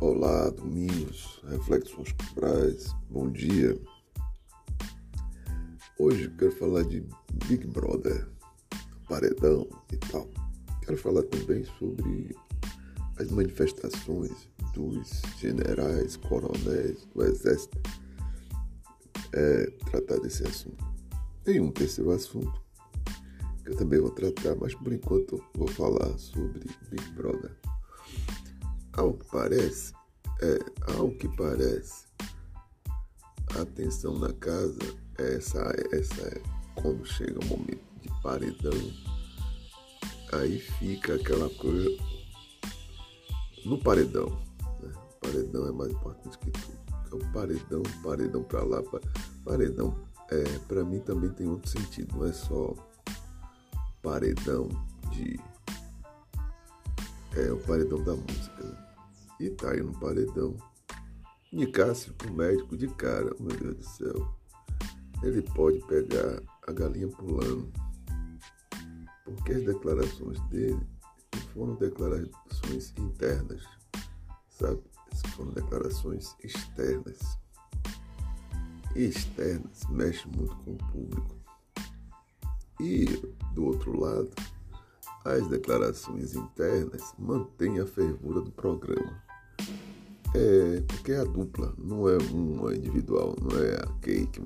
Olá, domingos, reflexões culturais, bom dia. Hoje quero falar de Big Brother, paredão e tal. Quero falar também sobre as manifestações dos generais, coronéis do exército. É, tratar desse assunto. Tem um terceiro assunto que eu também vou tratar, mas por enquanto vou falar sobre Big Brother. Ao que parece, é, ao que parece, a tensão na casa, essa, essa é quando chega o momento de paredão, aí fica aquela coisa no paredão. Né? O paredão é mais importante que tudo. É o paredão, paredão para lá, paredão é, para mim também tem outro sentido, não é só paredão de é o paredão da música. Né? E tá aí no paredão. Nicásio, o médico de cara, meu Deus do céu. Ele pode pegar a galinha pulando. Porque as declarações dele foram declarações internas, sabe? Foram declarações externas. E externas mexem muito com o público. E do outro lado, as declarações internas mantêm a fervura do programa. É, porque é a dupla, não é uma individual, não é a Kay que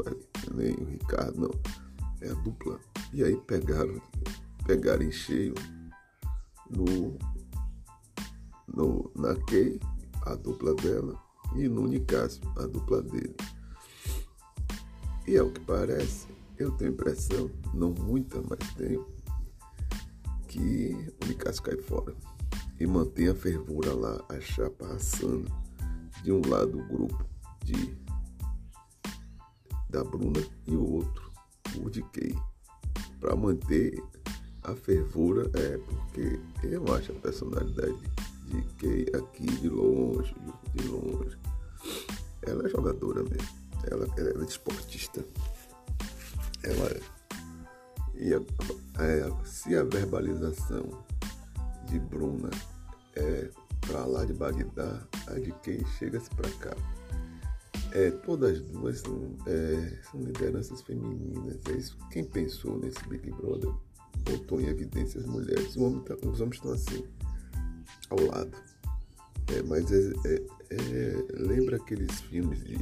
nem o Ricardo, não. É a dupla. E aí pegaram, pegaram em cheio no, no, na Kay, a dupla dela, e no Nicásio, a dupla dele. E é o que parece, eu tenho impressão, não muita, mas tenho, que o Nicásio cai fora. E mantém a fervura lá, a chapa assando de um lado o grupo de da Bruna e o outro o de Kay para manter a fervura é porque eu acho a personalidade de Kay aqui de longe de longe. Ela é jogadora mesmo. Ela, ela é esportista. Ela é. E a, é, se a verbalização de Bruna é para lá de Bagdá, a de quem chega-se para cá. É, todas as duas são, é, são lideranças femininas. É isso. Quem pensou nesse Big Brother botou em evidência as mulheres. Tá, os homens estão assim, ao lado. É, mas é, é, é, lembra aqueles filmes de,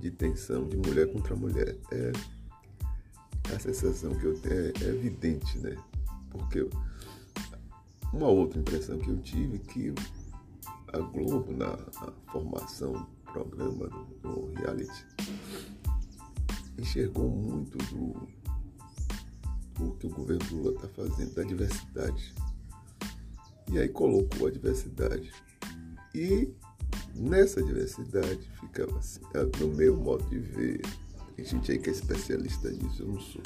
de tensão de mulher contra mulher. É, a sensação que eu tenho é, é evidente, né? Porque uma outra impressão que eu tive que a Globo, na, formação do programa do, reality, enxergou muito do, do que o governo Lula está fazendo, da diversidade. E aí colocou a diversidade. E nessa diversidade ficava assim, no meu modo de ver, a gente aí que é especialista nisso, eu não sou.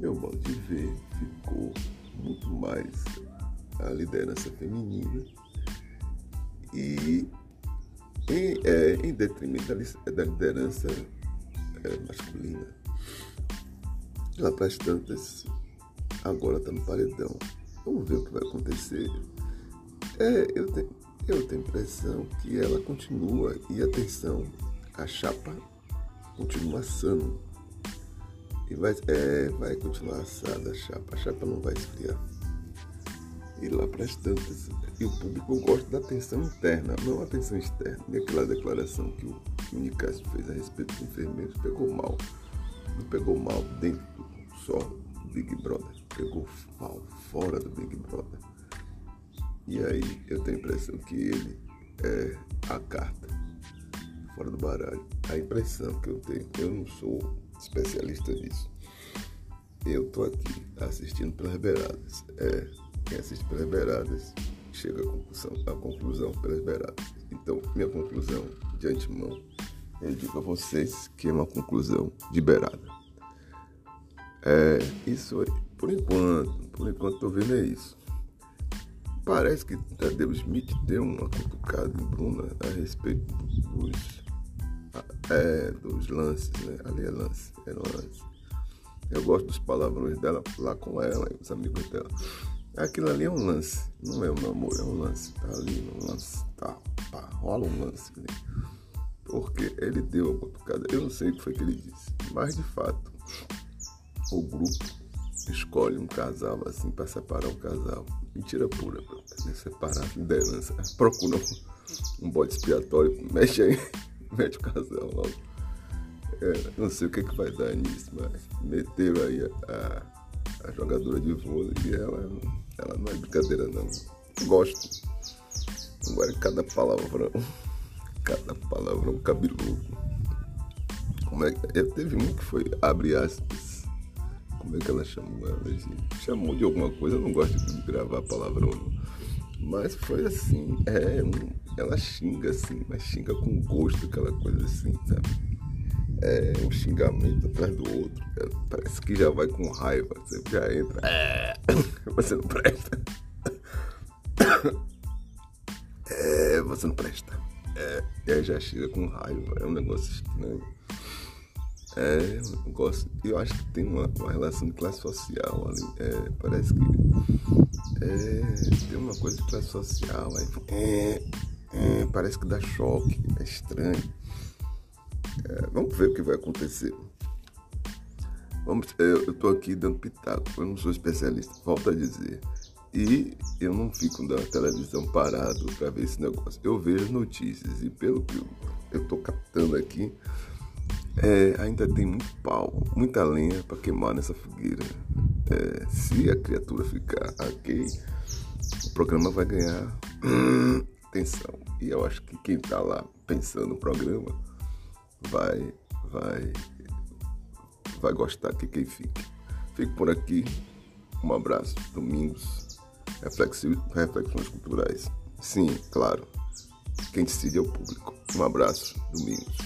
Meu modo de ver ficou muito mais a liderança feminina e em, é, em detrimento da, liderança é, masculina. Lá para as tantas, agora está no paredão. Vamos ver o que vai acontecer. É, eu, tenho, eu tenho a impressão que ela continua, e atenção, a chapa continua assando. E vai, é, vai continuar assada a chapa. A chapa não vai esfriar e lá as tantas. E o público gosta da atenção interna, não a atenção externa. E aquela declaração que o, que o fez a respeito dos enfermeiros pegou mal. Não pegou mal dentro só do Big Brother, pegou mal fora do Big Brother. E aí eu tenho a impressão que ele é a carta fora do baralho. A impressão que eu tenho, eu não sou especialista nisso. Eu tô aqui assistindo pelas beiradas. É, quem assiste pelas beiradas chega à conclusão, à conclusão pelas beiradas. Então, minha conclusão de antemão, eu digo a vocês que é uma conclusão de beirada. É isso. Por enquanto, por enquanto estou vendo é isso. Parece que Tadeu Smith deu uma cutucada em Bruna a respeito dos, é, dos lances, né? Ali é lance, é lance. Eu gosto dos palavrões dela lá com ela e os amigos dela. Aquilo ali é um lance, não é um namoro, é um lance. Tá ali um lance, tá, pá, rola um lance ali. Porque ele deu a botucada, eu não sei o que foi que ele disse, mas de fato, o grupo escolhe um casal assim para separar o casal. Mentira pura, bro. Separar liderança. Procura um bode expiatório, mexe aí, mete o casal logo. É, não sei o que, é que vai dar nisso, mas meteram aí a, a, a jogadora de vôlei ela, ela não é brincadeira não. Gosto. Agora cada palavrão, cada palavrão cabeludo. Como é que. Teve um que foi, abre aspas. Como é que ela chamou ela? Chamou de alguma coisa, eu não gosto de gravar palavrão. Mas foi assim, é, ela xinga assim, mas xinga com gosto, aquela coisa assim, sabe? É, um xingamento atrás do outro. Parece que já vai com raiva. Você já entra. É, você não presta. É, você não presta. É, e aí já chega com raiva. É um negócio estranho. É, eu gosto. Eu acho que tem uma, uma relação de classe social ali. É, parece que. É, tem uma coisa de classe social. Aí, é, é, parece que dá choque. É estranho. É, vamos ver o que vai acontecer. Vamos, eu estou aqui dando pitaco, eu não sou especialista, volto a dizer. E eu não fico da televisão parado para ver esse negócio. Eu vejo notícias e pelo que eu estou captando aqui, é, ainda tem muito pau, muita lenha para queimar nessa fogueira. É, se a criatura ficar ok, o programa vai ganhar atenção. E eu acho que quem está lá pensando no programa vai, vai, vai gostar que quem fique. Fico por aqui. Um abraço. Domingos. Reflexões culturais. Sim, claro. Quem decide é o público. Um abraço. Domingos.